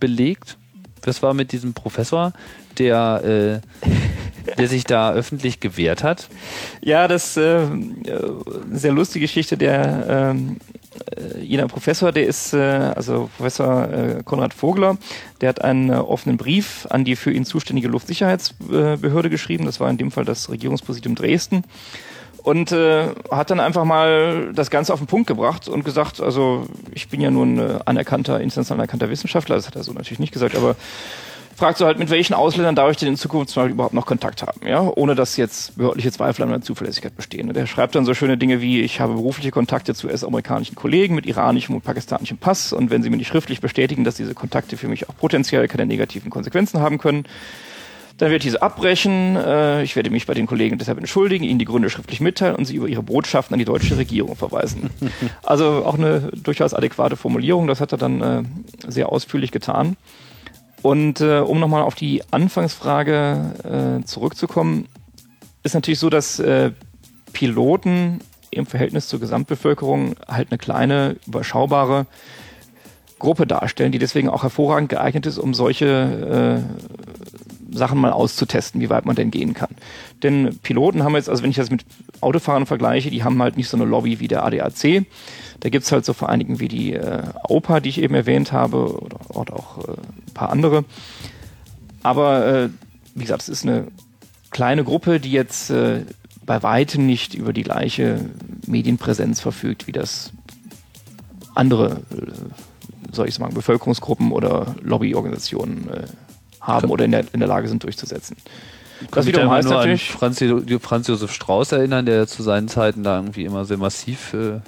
belegt. Das war mit diesem Professor, der äh, der sich da öffentlich gewehrt hat? Ja, das äh, sehr lustige Geschichte. Der ähm, äh, jener Professor, der ist, äh, also Professor äh, Konrad Vogler, der hat einen äh, offenen Brief an die für ihn zuständige Luftsicherheitsbehörde geschrieben. Das war in dem Fall das Regierungspräsidium Dresden und äh, hat dann einfach mal das Ganze auf den Punkt gebracht und gesagt, also ich bin ja nun äh, anerkannter, international anerkannter Wissenschaftler, das hat er so natürlich nicht gesagt, aber fragt so halt, mit welchen Ausländern darf ich denn in Zukunft zum Beispiel überhaupt noch Kontakt haben, ja, ohne dass jetzt behördliche Zweifel an der Zuverlässigkeit bestehen. Und er schreibt dann so schöne Dinge wie, ich habe berufliche Kontakte zu US-amerikanischen Kollegen mit iranischem und pakistanischem Pass und wenn sie mir nicht schriftlich bestätigen, dass diese Kontakte für mich auch potenziell keine negativen Konsequenzen haben können, dann werde ich diese abbrechen. Äh, ich werde mich bei den Kollegen deshalb entschuldigen, ihnen die Gründe schriftlich mitteilen und sie über ihre Botschaften an die deutsche Regierung verweisen. also auch eine durchaus adäquate Formulierung. Das hat er dann äh, sehr ausführlich getan. Und äh, um nochmal auf die Anfangsfrage äh, zurückzukommen, ist natürlich so, dass äh, Piloten im Verhältnis zur Gesamtbevölkerung halt eine kleine, überschaubare Gruppe darstellen, die deswegen auch hervorragend geeignet ist, um solche äh, Sachen mal auszutesten, wie weit man denn gehen kann. Denn Piloten haben jetzt, also wenn ich das mit Autofahrern vergleiche, die haben halt nicht so eine Lobby wie der ADAC. Da gibt's halt so Vereinigen wie die äh, AUPA, die ich eben erwähnt habe, oder, oder auch äh, ein paar andere. Aber äh, wie gesagt, es ist eine kleine Gruppe, die jetzt äh, bei weitem nicht über die gleiche Medienpräsenz verfügt, wie das andere, äh, soll ich sagen, Bevölkerungsgruppen oder Lobbyorganisationen äh, haben oder in der, in der Lage sind durchzusetzen. Das wiederum heißt nur natürlich an Franz, Franz, Josef Strauß erinnern, der zu seinen Zeiten da irgendwie immer sehr massiv äh,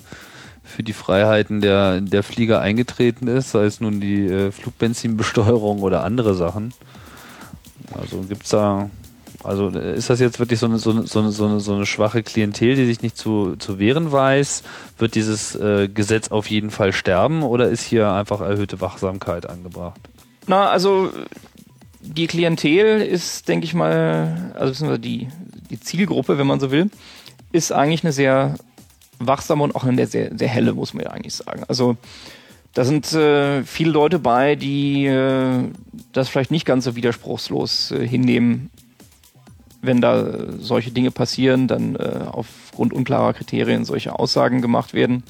für die Freiheiten der, der Flieger eingetreten ist, sei es nun die äh, Flugbenzinbesteuerung oder andere Sachen. Also gibt's da also ist das jetzt wirklich so eine, so eine, so eine, so eine, schwache Klientel, die sich nicht zu, zu wehren weiß? Wird dieses äh, Gesetz auf jeden Fall sterben oder ist hier einfach erhöhte Wachsamkeit angebracht? Na, also die Klientel ist, denke ich mal, also die, die Zielgruppe, wenn man so will, ist eigentlich eine sehr wachsame und auch eine sehr, sehr helle, muss man ja eigentlich sagen. Also da sind äh, viele Leute bei, die äh, das vielleicht nicht ganz so widerspruchslos äh, hinnehmen, wenn da solche Dinge passieren, dann äh, aufgrund unklarer Kriterien solche Aussagen gemacht werden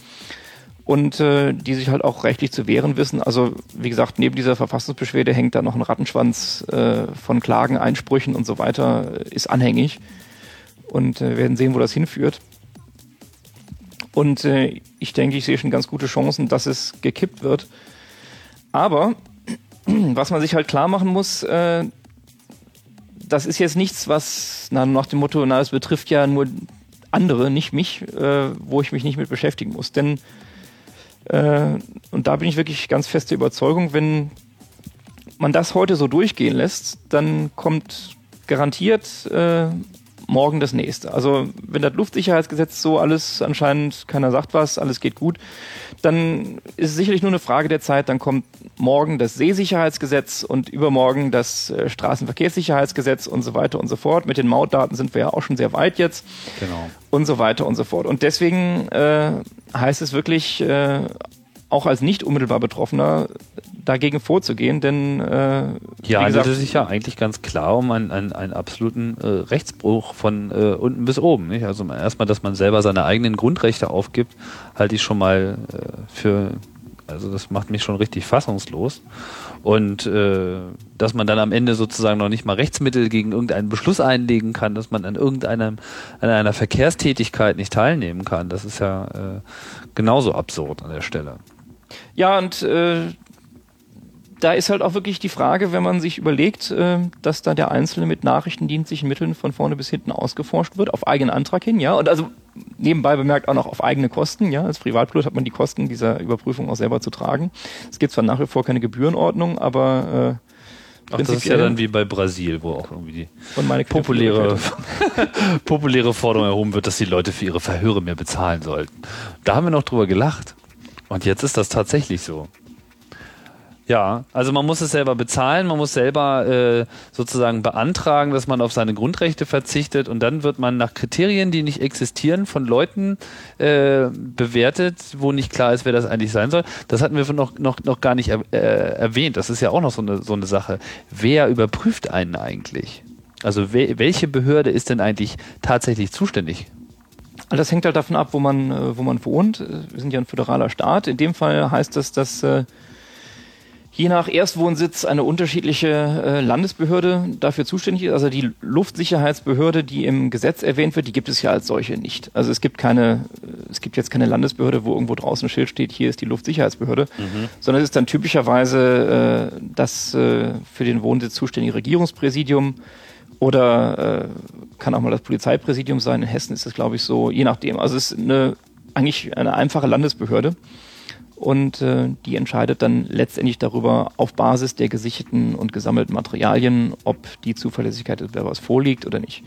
und äh, die sich halt auch rechtlich zu wehren wissen. Also wie gesagt, neben dieser Verfassungsbeschwerde hängt da noch ein Rattenschwanz äh, von Klagen, Einsprüchen und so weiter, äh, ist anhängig und äh, werden sehen, wo das hinführt. Und äh, ich denke, ich sehe schon ganz gute Chancen, dass es gekippt wird. Aber was man sich halt klar machen muss, äh, das ist jetzt nichts, was na, nach dem Motto, na, es betrifft ja nur andere, nicht mich, äh, wo ich mich nicht mit beschäftigen muss. Denn, äh, und da bin ich wirklich ganz feste Überzeugung, wenn man das heute so durchgehen lässt, dann kommt garantiert äh, morgen das nächste. Also wenn das Luftsicherheitsgesetz so alles anscheinend keiner sagt was, alles geht gut, dann ist es sicherlich nur eine Frage der Zeit. Dann kommt morgen das Seesicherheitsgesetz und übermorgen das äh, Straßenverkehrssicherheitsgesetz und so weiter und so fort. Mit den Mautdaten sind wir ja auch schon sehr weit jetzt. Genau. Und so weiter und so fort. Und deswegen äh, heißt es wirklich äh, auch als nicht unmittelbar Betroffener dagegen vorzugehen, denn äh, ja, handelt es sich ja eigentlich ganz klar um einen, einen, einen absoluten äh, Rechtsbruch von äh, unten bis oben. Nicht? Also erstmal, dass man selber seine eigenen Grundrechte aufgibt, halte ich schon mal äh, für, also das macht mich schon richtig fassungslos. Und äh, dass man dann am Ende sozusagen noch nicht mal Rechtsmittel gegen irgendeinen Beschluss einlegen kann, dass man an irgendeinem an einer Verkehrstätigkeit nicht teilnehmen kann, das ist ja äh, genauso absurd an der Stelle. Ja, und äh, da ist halt auch wirklich die Frage, wenn man sich überlegt, äh, dass da der Einzelne mit nachrichtendienstlichen Mitteln von vorne bis hinten ausgeforscht wird, auf eigenen Antrag hin, ja, und also nebenbei bemerkt auch noch auf eigene Kosten, ja, als Privatpilot hat man die Kosten dieser Überprüfung auch selber zu tragen. Es gibt zwar nach wie vor keine Gebührenordnung, aber äh, Ach, das ist ja dann wie bei Brasil, wo auch irgendwie die populäre, populäre Forderung erhoben wird, dass die Leute für ihre Verhöre mehr bezahlen sollten. Da haben wir noch drüber gelacht. Und jetzt ist das tatsächlich so. Ja, also man muss es selber bezahlen, man muss selber äh, sozusagen beantragen, dass man auf seine Grundrechte verzichtet und dann wird man nach Kriterien, die nicht existieren, von Leuten äh, bewertet, wo nicht klar ist, wer das eigentlich sein soll. Das hatten wir noch, noch, noch gar nicht äh, erwähnt. Das ist ja auch noch so eine, so eine Sache. Wer überprüft einen eigentlich? Also we welche Behörde ist denn eigentlich tatsächlich zuständig? Das hängt halt davon ab, wo man, äh, wo man wohnt. Wir sind ja ein föderaler Staat. In dem Fall heißt das, dass äh, je nach Erstwohnsitz eine unterschiedliche äh, Landesbehörde dafür zuständig ist. Also die Luftsicherheitsbehörde, die im Gesetz erwähnt wird, die gibt es ja als solche nicht. Also es gibt keine, es gibt jetzt keine Landesbehörde, wo irgendwo draußen ein Schild steht, hier ist die Luftsicherheitsbehörde, mhm. sondern es ist dann typischerweise äh, das äh, für den Wohnsitz zuständige Regierungspräsidium oder äh, kann auch mal das Polizeipräsidium sein. In Hessen ist es, glaube ich, so, je nachdem. Also es ist eine, eigentlich eine einfache Landesbehörde und äh, die entscheidet dann letztendlich darüber auf Basis der gesicherten und gesammelten Materialien, ob die Zuverlässigkeit des Bewerbers vorliegt oder nicht.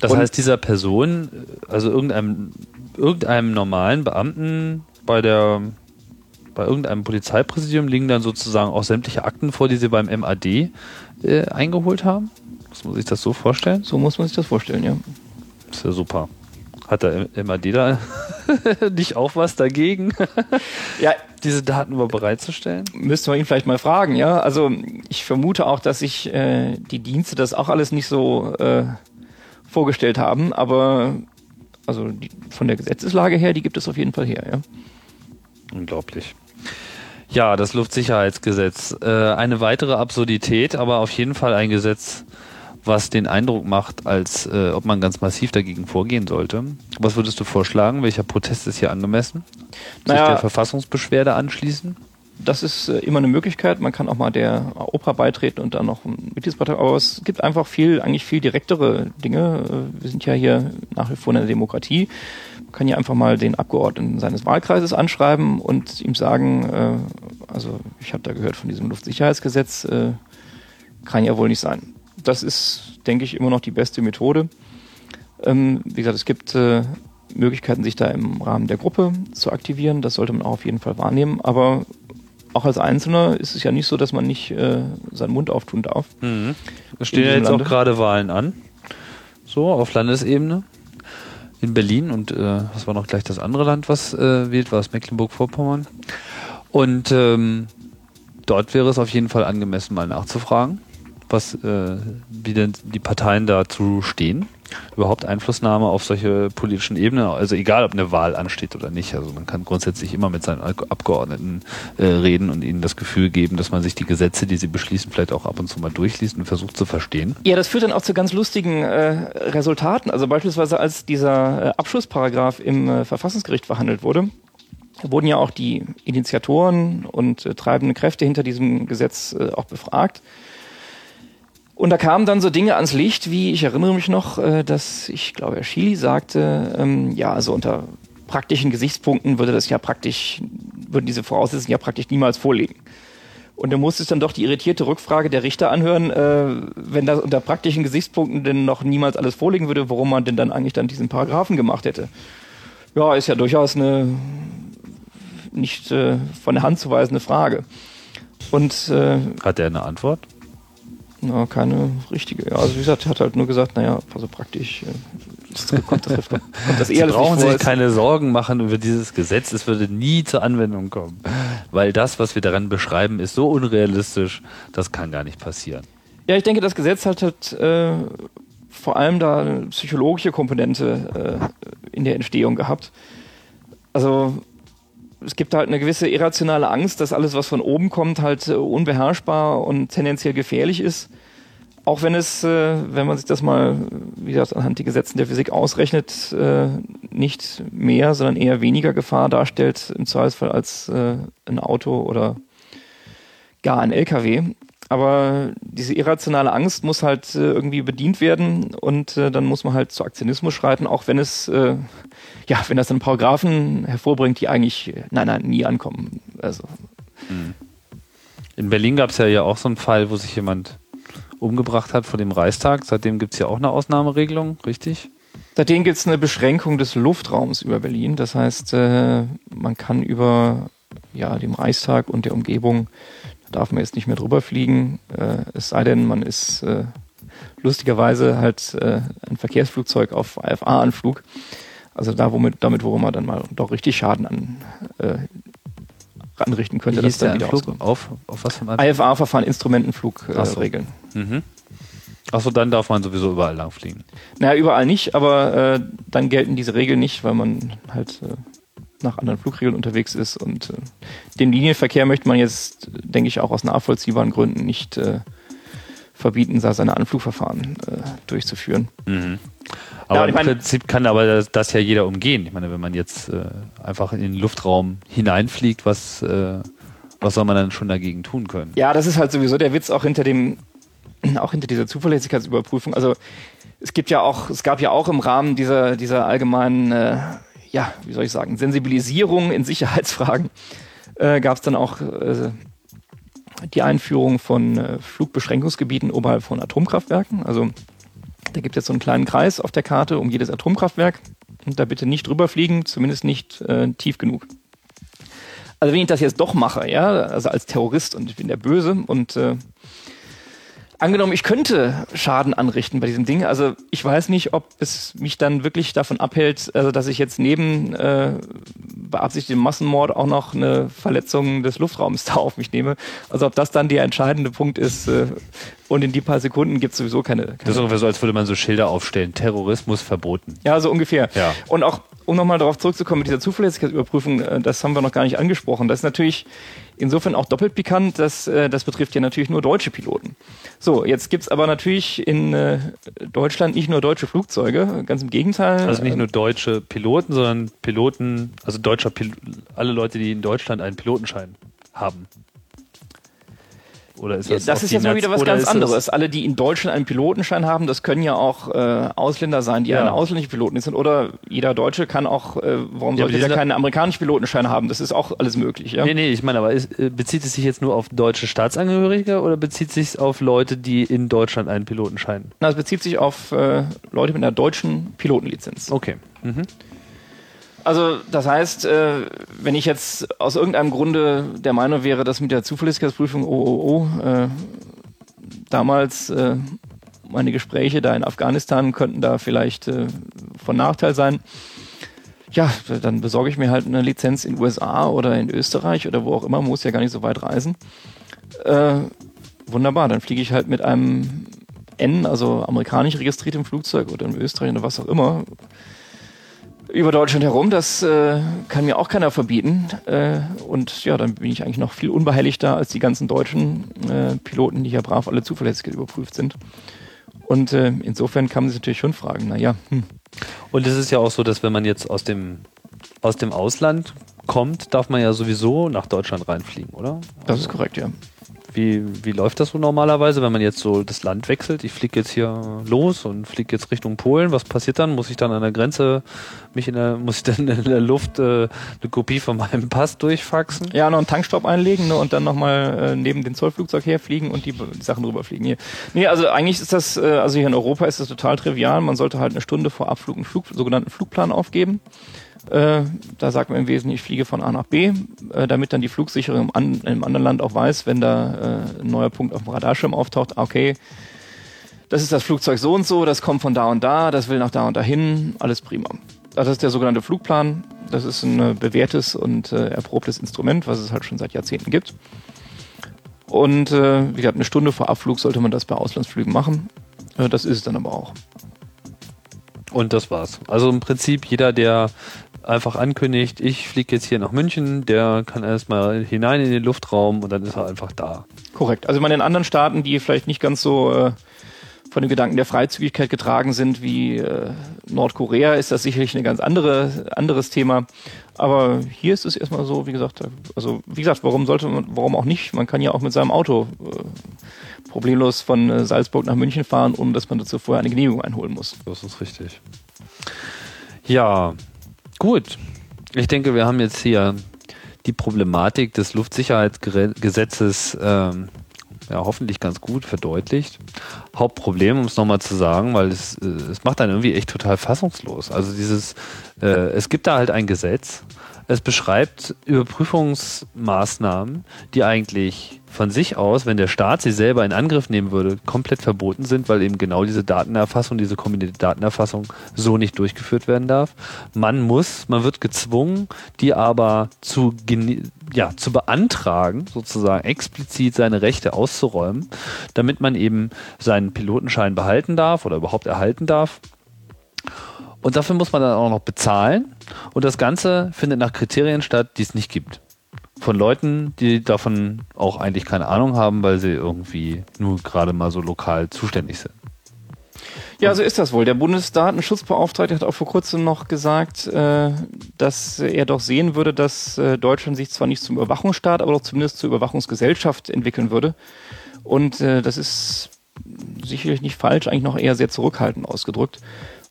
Das und heißt, dieser Person, also irgendeinem, irgendeinem normalen Beamten bei der bei irgendeinem Polizeipräsidium liegen dann sozusagen auch sämtliche Akten vor, die sie beim MAD äh, eingeholt haben? Muss man sich das so vorstellen? So muss man sich das vorstellen, ja. ist ja super. Hat der MAD da nicht auch was dagegen, Ja, diese Daten mal bereitzustellen? müsste man ihn vielleicht mal fragen, ja. Also ich vermute auch, dass sich äh, die Dienste das auch alles nicht so äh, vorgestellt haben, aber also die, von der Gesetzeslage her, die gibt es auf jeden Fall her, ja. Unglaublich. Ja, das Luftsicherheitsgesetz. Äh, eine weitere Absurdität, aber auf jeden Fall ein Gesetz, was den Eindruck macht, als äh, ob man ganz massiv dagegen vorgehen sollte. Was würdest du vorschlagen? Welcher Protest ist hier angemessen? Sich Naja- der Verfassungsbeschwerde anschließen? Das ist äh, immer eine Möglichkeit. Man kann auch mal der Oper beitreten und dann noch ein Mitgliedsbeitrag. Aber es gibt einfach viel, eigentlich viel direktere Dinge. Äh, Wir sind ja hier nach wie vor in einer Demokratie. Man kann ja einfach mal den Abgeordneten seines Wahlkreises anschreiben und ihm sagen, äh, also ich habe da gehört von diesem Luftsicherheitsgesetz, äh, kann ja wohl nicht sein. Das ist, denke ich, immer noch die beste Methode. Ähm, wie gesagt, es gibt äh, Möglichkeiten, sich da im Rahmen der Gruppe zu aktivieren. Das sollte man auch auf jeden Fall wahrnehmen. Aber auch als Einzelner ist es ja nicht so, dass man nicht äh, seinen Mund auftun darf. Mhm. Es stehen ja jetzt auch Lande? gerade Wahlen an. So, auf Landesebene. In Berlin und äh, was war noch gleich das andere Land, was äh, wählt, war es Mecklenburg-Vorpommern. Und ähm, dort wäre es auf jeden Fall angemessen, mal nachzufragen, was, äh, wie denn die Parteien dazu stehen. Überhaupt Einflussnahme auf solche politischen Ebenen, also egal ob eine Wahl ansteht oder nicht. Also man kann grundsätzlich immer mit seinen Ab- Abgeordneten äh, reden und ihnen das Gefühl geben, dass man sich die Gesetze, die sie beschließen, vielleicht auch ab und zu mal durchliest und versucht zu verstehen. Ja, das führt dann auch zu ganz lustigen äh, Resultaten. Also beispielsweise als dieser äh, Abschlussparagraph im äh, Verfassungsgericht verhandelt wurde, wurden ja auch die Initiatoren und äh, treibende Kräfte hinter diesem Gesetz äh, auch befragt. Und da kamen dann so Dinge ans Licht, wie ich erinnere mich noch, äh, dass ich glaube, Herr Schily sagte, ähm, ja, also unter praktischen Gesichtspunkten würde das ja praktisch, würden diese Voraussetzungen ja praktisch niemals vorliegen. Und da musste es dann doch die irritierte Rückfrage der Richter anhören, äh, wenn das unter praktischen Gesichtspunkten denn noch niemals alles vorliegen würde, warum man denn dann eigentlich dann diesen Paragraphen gemacht hätte. Ja, ist ja durchaus eine nicht äh, von der Hand zu weisende Frage. Und äh, Hat er eine Antwort? Na, keine richtige. Ja, also wie gesagt, er hat halt nur gesagt, naja, also praktisch äh, kommt, das, kommt das Sie brauchen sich keine Sorgen machen über dieses Gesetz. Es würde nie zur Anwendung kommen. Weil das, was wir daran beschreiben, ist so unrealistisch, das kann gar nicht passieren. Ja, ich denke, das Gesetz hat halt äh, vor allem da eine psychologische Komponente äh, in der Entstehung gehabt. Also es gibt halt eine gewisse irrationale Angst, dass alles, was von oben kommt, halt äh, unbeherrschbar und tendenziell gefährlich ist. Auch wenn es, äh, wenn man sich das mal, wie gesagt, anhand die Gesetzen der Physik ausrechnet, äh, nicht mehr, sondern eher weniger Gefahr darstellt, im Zweifelsfall als äh, ein Auto oder gar ein LKW. Aber diese irrationale Angst muss halt äh, irgendwie bedient werden und äh, dann muss man halt zu Aktionismus schreiten, auch wenn es, äh, ja, wenn das dann Paragraphen hervorbringt, die eigentlich, äh, nein, nein, nie ankommen. Also, In Berlin gab es ja ja auch so einen Fall, wo sich jemand umgebracht hat vor dem Reichstag. Seitdem gibt es ja auch eine Ausnahmeregelung, richtig? seitdem gibt es eine Beschränkung des Luftraums über Berlin. Das heißt, äh, man kann über ja, dem Reichstag und der Umgebung, darf man jetzt nicht mehr drüber fliegen, äh, es sei denn, man ist äh, lustigerweise halt äh, ein Verkehrsflugzeug auf AFA-Anflug. Also da, womit, damit, worum man dann mal doch richtig Schaden an, äh, anrichten könnte, hieß der wieder auskommt. Auf, auf was für ein? IFA-Verfahren, Instrumentenflug äh, so. regeln. Mhm. Achso, dann darf man sowieso überall lang fliegen. Naja, überall nicht, aber äh, dann gelten diese Regeln nicht, weil man halt äh, nach anderen Flugregeln unterwegs ist. Und äh, den Linienverkehr möchte man jetzt, denke ich, auch aus nachvollziehbaren Gründen nicht äh, verbieten, da seine Anflugverfahren äh, durchzuführen. Aber und ich im mein- Prinzip kann aber das, das ja jeder umgehen. Ich meine, wenn man jetzt äh, einfach in den Luftraum hineinfliegt, was, äh, was soll man dann schon dagegen tun können? Ja, das ist halt sowieso der Witz auch hinter dem, auch hinter dieser Zuverlässigkeitsüberprüfung. Also es gibt ja auch, es gab ja auch im Rahmen dieser, dieser allgemeinen, äh, ja, wie soll ich sagen, Sensibilisierung in Sicherheitsfragen, äh, gab es dann auch äh, die Einführung von äh, Flugbeschränkungsgebieten oberhalb von Atomkraftwerken. Also da gibt es jetzt so einen kleinen Kreis auf der Karte um jedes Atomkraftwerk. Und da bitte nicht drüber fliegen, zumindest nicht äh, tief genug. Also wenn ich das jetzt doch mache, ja, also als Terrorist und ich bin der Böse und äh, Angenommen, ich könnte Schaden anrichten bei diesem Ding. Also ich weiß nicht, ob es mich dann wirklich davon abhält, also dass ich jetzt neben äh, beabsichtigtem Massenmord auch noch eine Verletzung des Luftraums da auf mich nehme. Also ob das dann der entscheidende Punkt ist. Äh, und in die paar Sekunden gibt es sowieso keine, keine. Das ist ungefähr so, als würde man so Schilder aufstellen. Terrorismus verboten. Ja, so ungefähr. Ja. Und auch, um nochmal darauf zurückzukommen mit dieser Zuverlässigkeitsüberprüfung, äh, das haben wir noch gar nicht angesprochen. Das ist natürlich insofern auch doppelt pikant, dass äh, das betrifft ja natürlich nur deutsche Piloten. So, jetzt gibt's aber natürlich in äh, Deutschland nicht nur deutsche Flugzeuge, ganz im Gegenteil. Also nicht nur deutsche Piloten, sondern Piloten, also deutscher Pil alle Leute, die in Deutschland einen Pilotenschein haben. Oder ist Ja, das das auf ist jetzt mal wieder was ganz das- anderes. Alle, die in Deutschland einen Pilotenschein haben, das können ja auch äh, Ausländer sein, die Ja. eine ausländische Piloten sind. Oder jeder Deutsche kann auch, äh, warum Ja, sollte der keinen amerikanischen Pilotenschein haben? Das ist auch alles möglich. Ja? Nee, nee, ich meine, aber ist, äh, bezieht es sich jetzt nur auf deutsche Staatsangehörige oder bezieht es sich auf Leute, die in Deutschland einen Pilotenschein? Na, es bezieht sich auf äh, Leute mit einer deutschen Pilotenlizenz. Okay. Mhm. Also das heißt, äh, wenn ich jetzt aus irgendeinem Grunde der Meinung wäre, dass mit der Zuverlässigkeitsprüfung oh, äh, damals äh, meine Gespräche da in Afghanistan könnten da vielleicht äh, von Nachteil sein. Ja, dann besorge ich mir halt eine Lizenz in USA oder in Österreich oder wo auch immer, muss ja gar nicht so weit reisen. Äh, wunderbar, dann fliege ich halt mit einem N, also amerikanisch registriertem Flugzeug oder in Österreich oder was auch immer, über Deutschland herum. Das äh, kann mir auch keiner verbieten. Äh, und ja, dann bin ich eigentlich noch viel unbeheiligter als die ganzen deutschen äh, Piloten, die ja brav alle Zuverlässigkeit überprüft sind. Und äh, insofern kann man sich natürlich schon fragen, naja, hm, Und es ist ja auch so, dass wenn man jetzt aus dem, aus dem Ausland kommt, darf man ja sowieso nach Deutschland reinfliegen, oder? das ist korrekt, ja. Wie, wie läuft das so normalerweise, wenn man jetzt so das Land wechselt? Ich fliege jetzt hier los und fliege jetzt Richtung Polen. Was passiert dann? Muss ich dann an der Grenze mich in der, muss ich dann in der Luft äh, eine Kopie von meinem Pass durchfaxen? Ja, noch einen Tankstopp einlegen ne, und dann nochmal äh, neben den Zollflugzeug herfliegen und die, die Sachen drüber fliegen. Hier. Nee, also eigentlich ist das, äh, also hier in Europa ist das total trivial. Man sollte halt eine Stunde vor Abflug einen Flug, sogenannten Flugplan aufgeben. Äh, da sagt man im Wesentlichen, ich fliege von A nach B, äh, damit dann die Flugsicherung im, an, im anderen Land auch weiß, wenn da äh, ein neuer Punkt auf dem Radarschirm auftaucht, ah, okay, das ist das Flugzeug so und so, das kommt von da und da, das will nach da und dahin, alles prima. Das ist der sogenannte Flugplan. Das ist ein äh, bewährtes und äh, erprobtes Instrument, was es halt schon seit Jahrzehnten gibt. Und wie gesagt, eine Stunde vor Abflug sollte man das bei Auslandsflügen machen. Das ist es dann aber auch. Und das war's. Also im Prinzip jeder, der einfach ankündigt, ich fliege jetzt hier nach München, der kann erstmal hinein in den Luftraum und dann ist er einfach da. Korrekt. Also ich meine, in anderen Staaten, die vielleicht nicht ganz so äh, von dem Gedanken der Freizügigkeit getragen sind wie äh, Nordkorea, ist das sicherlich ein ganz andere, anderes Thema. Aber hier ist es erstmal so, wie gesagt, also wie gesagt, warum sollte man, warum auch nicht? Man kann ja auch mit seinem Auto äh, problemlos von äh, Salzburg nach München fahren, ohne dass man dazu vorher eine Genehmigung einholen muss. Das ist richtig. Ja, gut. Ich denke, wir haben jetzt hier die Problematik des Luftsicherheitsgesetzes ähm, ja, hoffentlich ganz gut verdeutlicht. Hauptproblem, um es nochmal zu sagen, weil es, äh, es macht einen irgendwie echt total fassungslos. Also dieses, äh, es gibt da halt ein Gesetz, es beschreibt Überprüfungsmaßnahmen, die eigentlich von sich aus, wenn der Staat sie selber in Angriff nehmen würde, komplett verboten sind, weil eben genau diese Datenerfassung, diese kombinierte Datenerfassung so nicht durchgeführt werden darf. Man muss, man wird gezwungen, die aber zu, ja, zu beantragen, sozusagen explizit seine Rechte auszuräumen, damit man eben seinen Pilotenschein behalten darf oder überhaupt erhalten darf. Und dafür muss man dann auch noch bezahlen. Und das Ganze findet nach Kriterien statt, die es nicht gibt. Von Leuten, die davon auch eigentlich keine Ahnung haben, weil sie irgendwie nur gerade mal so lokal zuständig sind. Ja, so ist das wohl. Der Bundesdatenschutzbeauftragte hat auch vor kurzem noch gesagt, äh, dass er doch sehen würde, dass äh, Deutschland sich zwar nicht zum Überwachungsstaat, aber doch zumindest zur Überwachungsgesellschaft entwickeln würde. Und äh, das ist sicherlich nicht falsch, eigentlich noch eher sehr zurückhaltend ausgedrückt.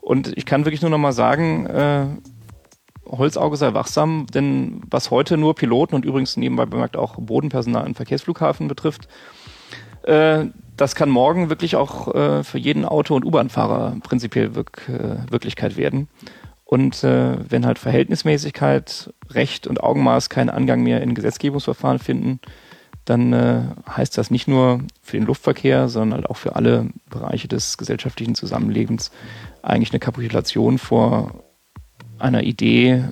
Und ich kann wirklich nur noch mal sagen, Holzauge sei wachsam, denn was heute nur Piloten und übrigens nebenbei bemerkt auch Bodenpersonal im Verkehrsflughafen betrifft, äh, das kann morgen wirklich auch äh, für jeden Auto- und U-Bahn-Fahrer prinzipiell äh, Wirklichkeit werden. Und wenn halt Verhältnismäßigkeit, Recht und Augenmaß keinen Angang mehr in Gesetzgebungsverfahren finden, dann heißt das nicht nur für den Luftverkehr, sondern halt auch für alle Bereiche des gesellschaftlichen Zusammenlebens eigentlich eine Kapitulation vor einer Idee,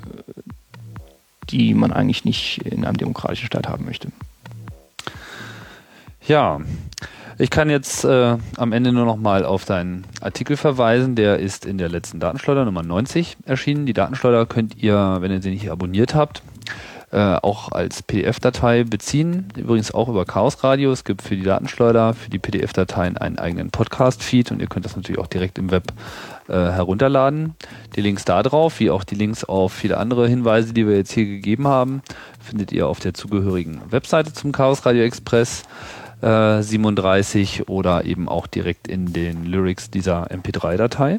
die man eigentlich nicht in einem demokratischen Staat haben möchte. Ja, ich kann jetzt äh, am Ende nur noch mal auf deinen Artikel verweisen. Der ist in der letzten Datenschleuder Nummer 90 erschienen. Die Datenschleuder könnt ihr, wenn ihr sie nicht abonniert habt, äh, auch als PDF-Datei beziehen. Übrigens auch über Chaos Radio. Es gibt für die Datenschleuder, für die PDF-Dateien einen eigenen Podcast-Feed und ihr könnt das natürlich auch direkt im Web äh, herunterladen. Die Links da drauf, wie auch die Links auf viele andere Hinweise, die wir jetzt hier gegeben haben, findet ihr auf der zugehörigen Webseite zum Chaos Radio Express. 37 äh, oder eben auch direkt in den Lyrics dieser MP3-Datei.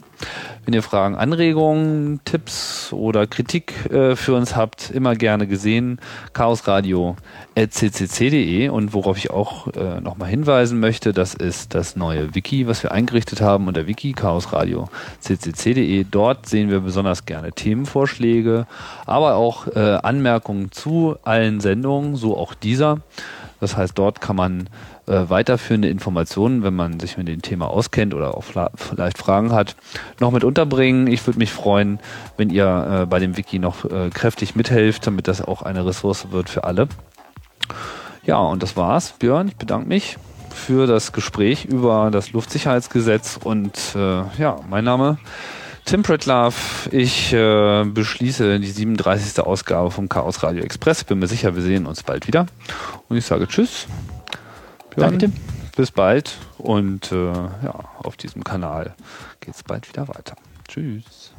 Wenn ihr Fragen, Anregungen, Tipps oder Kritik äh, für uns habt, immer gerne gesehen, chaosradio.ccc.de und worauf ich auch äh, nochmal hinweisen möchte, das ist das neue Wiki, was wir eingerichtet haben unter Wiki chaosradio.ccc.de. Dort sehen wir besonders gerne Themenvorschläge, aber auch äh, Anmerkungen zu allen Sendungen, so auch dieser. Das heißt, dort kann man äh, weiterführende Informationen, wenn man sich mit dem Thema auskennt oder auch vielleicht Fragen hat, noch mit unterbringen. Ich würde mich freuen, wenn ihr äh, bei dem Wiki noch äh, kräftig mithelft, damit das auch eine Ressource wird für alle. Ja, und das war's. Björn, ich bedanke mich für das Gespräch über das Luftsicherheitsgesetz und äh, ja, mein Name Tim Pritlove. Ich äh, beschließe die 37. Ausgabe vom Chaos Radio Express. Bin mir sicher, wir sehen uns bald wieder. Und ich sage Tschüss. Björn, Danke, Tim. Bis bald. Und äh, ja, auf diesem Kanal geht es bald wieder weiter. Tschüss.